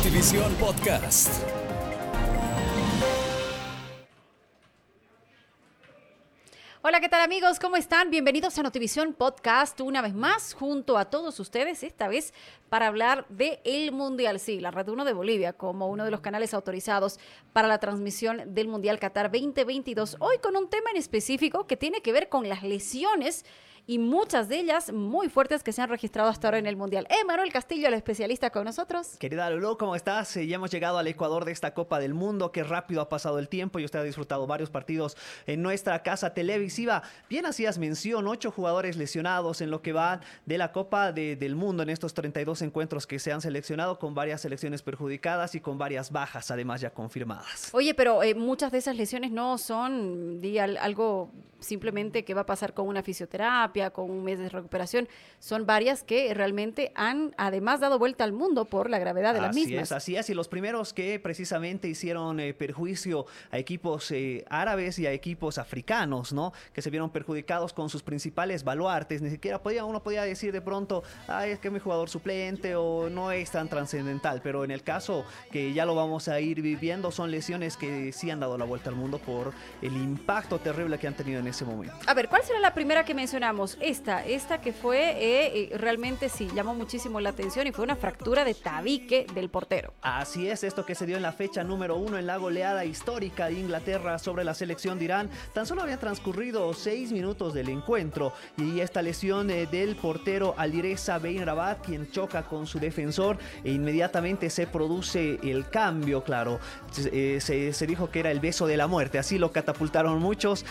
Notivisión Podcast. Hola, ¿qué tal amigos? ¿Cómo están? Bienvenidos a Notivisión Podcast una vez más junto a todos ustedes, esta vez para hablar de el Mundial. Sí, la Red 1 de Bolivia como uno de los canales autorizados para la transmisión del Mundial Qatar 2022. Hoy con un tema en específico que tiene que ver con las lesiones y muchas de ellas muy fuertes que se han registrado hasta ahora en el Mundial. Eh, Manuel Castillo, el especialista con nosotros. Querida Lulu, ¿cómo estás? Eh, ya hemos llegado al Ecuador de esta Copa del Mundo. Qué rápido ha pasado el tiempo y usted ha disfrutado varios partidos en nuestra casa televisiva. Bien hacías mención, ocho jugadores lesionados en lo que va de la Copa del Mundo en estos 32 encuentros que se han seleccionado con varias selecciones perjudicadas y con varias bajas además ya confirmadas. Oye, pero eh, muchas de esas lesiones no son di, algo simplemente que va a pasar con una fisioterapia con un mes de recuperación. Son varias que realmente han además dado vuelta al mundo por la gravedad de las mismas. Es, así es, y los primeros que precisamente hicieron eh, perjuicio a equipos eh, árabes y a equipos africanos, ¿no? Que se vieron perjudicados con sus principales baluartes. Ni siquiera podía, uno podía decir de pronto, ay, es que mi jugador suplente o no es tan trascendental, pero en el caso que ya lo vamos a ir viviendo, son lesiones que sí han dado la vuelta al mundo por el impacto terrible que han tenido en ese momento. A ver, ¿cuál será la primera que mencionamos? Esta, esta que fue eh, eh, realmente sí, llamó muchísimo la atención y fue una fractura de tabique del portero. Así es, esto que se dio en la fecha número uno en la goleada histórica de Inglaterra sobre la selección de Irán. Tan solo había transcurrido seis minutos del encuentro y esta lesión eh, del portero Alireza Bein Rabat, quien choca con su defensor e inmediatamente se produce el cambio, claro. se, dijo que era el beso de la muerte, así lo catapultaron muchos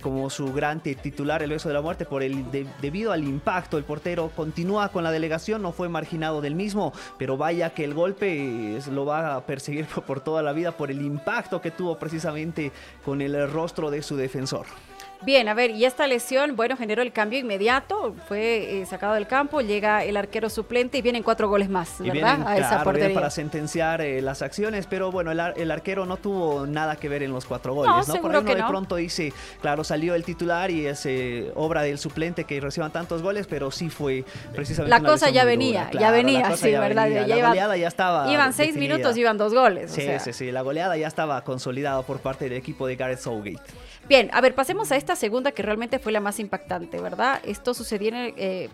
como su gran titular, el beso de la muerte, por el debido al impacto, el portero continúa con la delegación, no fue marginado del mismo, pero vaya que el golpe lo va a perseguir por toda la vida por el impacto que tuvo precisamente con el rostro de su defensor. Bien, a ver, y esta lesión, bueno, generó el cambio inmediato, fue eh, sacado del campo, llega el arquero suplente y vienen cuatro goles más, ¿verdad? a esa portería. para sentenciar eh, las acciones, pero bueno, el, arquero no tuvo nada que ver en los cuatro goles, ¿no? ¿no? Por ahí uno de pronto dice, claro, salió el titular y es eh, obra del suplente que reciban tantos goles, pero sí fue precisamente La cosa ya venía, ya venía, sí, ¿verdad? Ya la goleada ya estaba Iban seis minutos, iban dos goles. Sí, sí, sí, la goleada ya estaba consolidada por parte del equipo de Gareth Southgate. Bien, a ver, pasemos a esta segunda que realmente fue la más impactante, ¿verdad? Esto sucedió en el, eh,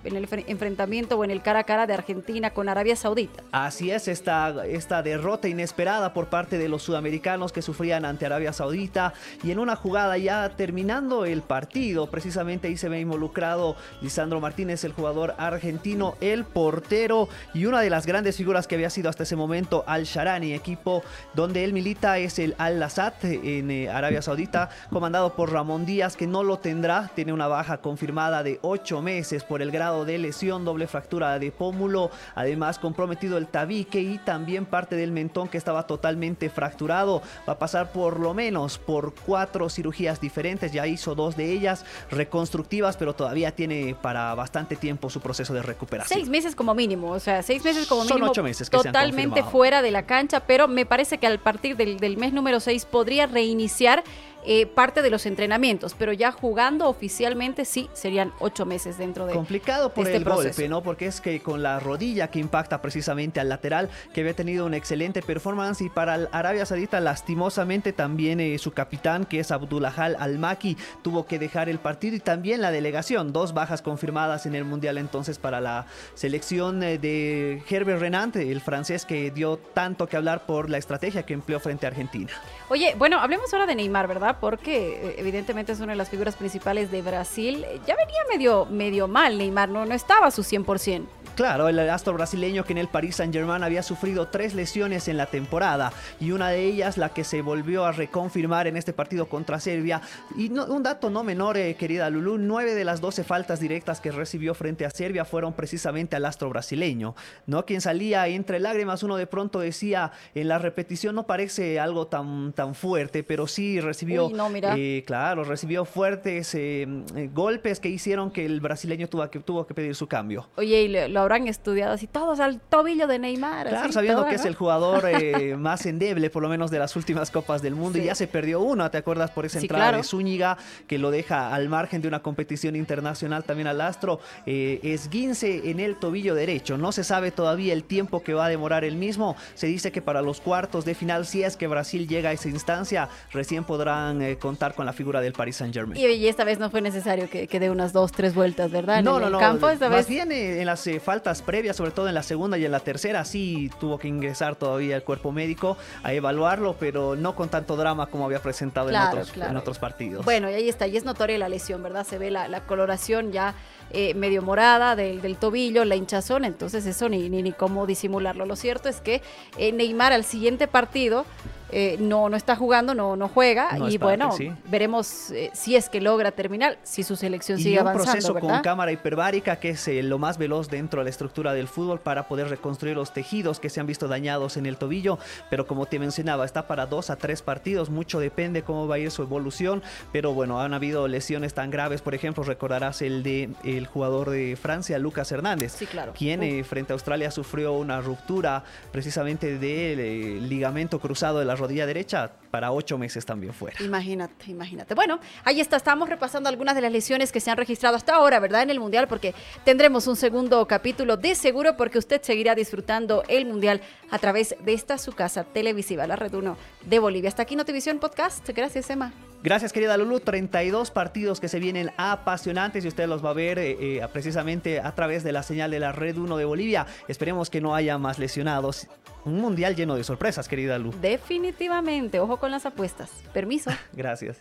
enfrentamiento o en el cara a cara de Argentina con Arabia Saudita. Así es, esta, esta derrota inesperada por parte de los sudamericanos que sufrían ante Arabia Saudita y en una jugada ya terminando el partido, precisamente ahí se ve involucrado Lisandro Martínez, el jugador argentino, el portero y una de las grandes figuras que había sido hasta ese momento Al Sharani, equipo donde él milita es el Al Lassat en eh, Arabia Saudita, comandado por Ramón Díaz, que no lo tendrá. Tiene una baja confirmada de ocho meses por el grado de lesión, doble fractura de pómulo. Además, comprometido el tabique y también parte del mentón que estaba totalmente fracturado. Va a pasar por lo menos por cuatro cirugías diferentes. Ya hizo dos de ellas reconstructivas, pero todavía tiene para bastante tiempo su proceso de recuperación. Seis meses como mínimo, o sea, seis meses como mínimo. Son ocho meses que Totalmente fuera de la cancha, pero me parece que al partir del, del mes número seis podría reiniciar eh, parte de los entrenamientos, pero ya jugando oficialmente sí serían ocho meses dentro de complicado por este el proceso. golpe, ¿no? Porque es que con la rodilla que impacta precisamente al lateral, que había tenido una excelente performance y para Arabia Saudita lastimosamente también eh, su capitán que es Abdulahal Al-Maki tuvo que dejar el partido y también la delegación, dos bajas confirmadas en el mundial entonces para la selección eh, de Herbert Renante, el francés que dio tanto que hablar por la estrategia que empleó frente a Argentina. Oye, bueno, hablemos ahora de Neymar, ¿verdad? Porque eh, evidentemente es una de las figuras principales de Brasil. Ya venía medio, medio mal Neymar, no, no estaba a su 100%. Claro, el astro brasileño que en el Paris Saint-Germain había sufrido tres lesiones en la temporada y una de ellas la que se volvió a reconfirmar en este partido contra Serbia. Y un dato no menor, eh, querida Lulu, nueve de las doce faltas directas que recibió frente a Serbia fueron precisamente al astro brasileño, ¿no? Quien salía entre lágrimas, uno de pronto decía en la repetición no parece algo tan, tan fuerte, pero sí recibió, eh, claro, recibió fuertes eh, golpes que hicieron que el brasileño tuvo que, tuvo que pedir su cambio. Oye, y lo habrán estudiado así todos al tobillo de Neymar. Claro, así, sabiendo todo, que es ¿no? el jugador eh, más endeble, por lo menos de las últimas Copas del Mundo, Sí. y ya se perdió una, ¿te acuerdas? Por esa Sí, entrada claro. de Zúñiga, que lo deja al margen de una competición internacional también al Astro. Eh, esguince en el tobillo derecho. No se sabe todavía el tiempo que va a demorar el mismo. Se dice que para los cuartos de final, si es que Brasil llega a esa instancia, recién podrán eh, contar con la figura del Paris Saint-Germain. Y, y esta vez no fue necesario que, que dé unas dos, tres vueltas, ¿verdad? En No, el, no, no. campo esta Más vez. bien eh, en las eh, faltas previas, sobre todo en la segunda y en la tercera, sí tuvo que ingresar todavía el cuerpo médico a evaluarlo, pero no con tanto drama como había presentado Claro, en, otros, claro. en otros partidos. Bueno, y ahí está, y es notoria la lesión, ¿verdad? Se ve la, la coloración ya eh, medio morada del, del tobillo, la hinchazón, entonces eso ni, ni, ni cómo disimularlo. Lo cierto es que eh, Neymar al siguiente partido eh, no, no está jugando, no, no juega, No y parte, bueno, sí. veremos eh, si es que logra terminar, si su selección y sigue un avanzando, proceso ¿verdad? con cámara hiperbárica que es eh, lo más veloz dentro de la estructura del fútbol para poder reconstruir los tejidos que se han visto dañados en el tobillo, pero como te mencionaba, está para dos a tres partidos, mucho depende cómo va a ir su evolución, pero bueno, han habido lesiones tan graves, por ejemplo, recordarás el de el jugador de Francia, Lucas Hernández, Sí, claro. quien eh, frente a Australia sufrió una ruptura precisamente del ligamento cruzado de la rodilla derecha, para ocho meses también fuera. Imagínate, imagínate. Bueno, ahí está, estamos repasando algunas de las lesiones que se han registrado hasta ahora, ¿verdad? En el Mundial, porque tendremos un segundo capítulo de seguro, porque usted seguirá disfrutando el Mundial a través de esta su casa televisiva, la Red 1 de Bolivia. Hasta aquí Notivisión Podcast. Gracias, Emma. Gracias, querida Lulu. 32 partidos que se vienen apasionantes y usted los va a ver eh, eh, precisamente a través de la señal de la Red 1 de Bolivia. Esperemos que no haya más lesionados. Un mundial lleno de sorpresas, querida Lu. Definitivamente, ojo con las apuestas. Permiso. Gracias.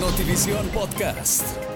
Notivisión Podcast.